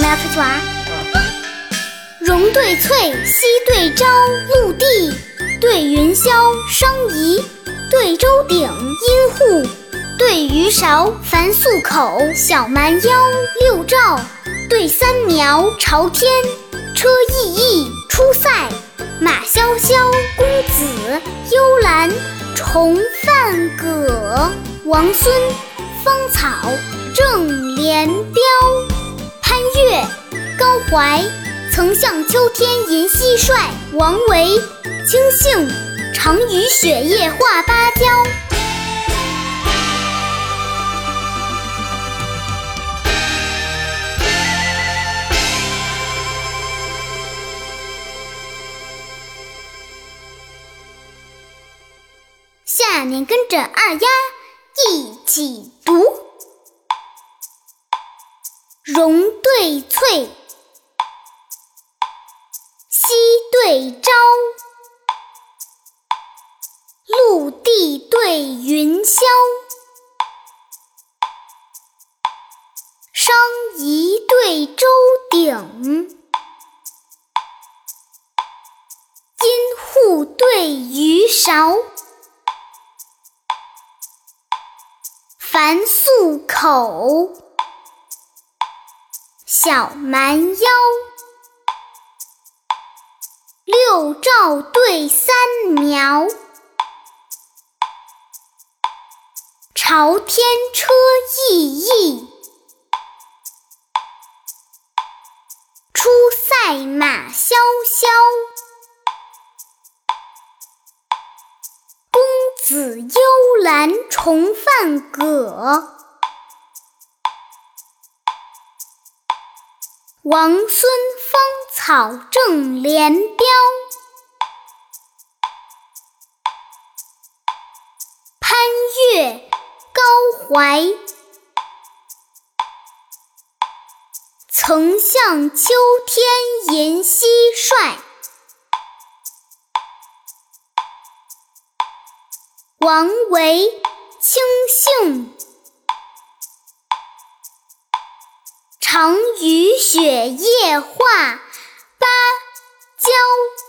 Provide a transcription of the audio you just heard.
们要出去玩。融对翠，西对朝，陆地对云霄，双仪对周鼎，阴户对鱼勺，凡素口，小蛮腰，六照对三苗，朝天车胤胤，出塞马萧萧，公子幽兰重范葛，王孙芳草。怀。曾向秋天吟蟋蟀，王维青杏常与雪夜画芭蕉。下面跟着二丫一起读：荣对翠。对朝，陆地对云霄，商仪对周鼎，金户对鱼勺，凡素口，小蛮腰。六照对三苗，朝天车翼翼，出塞马萧萧。公子幽兰重范葛，王孙芳草正连标。月高怀，曾向秋天吟蟋蟀。王维青杏，常与雪夜画芭蕉。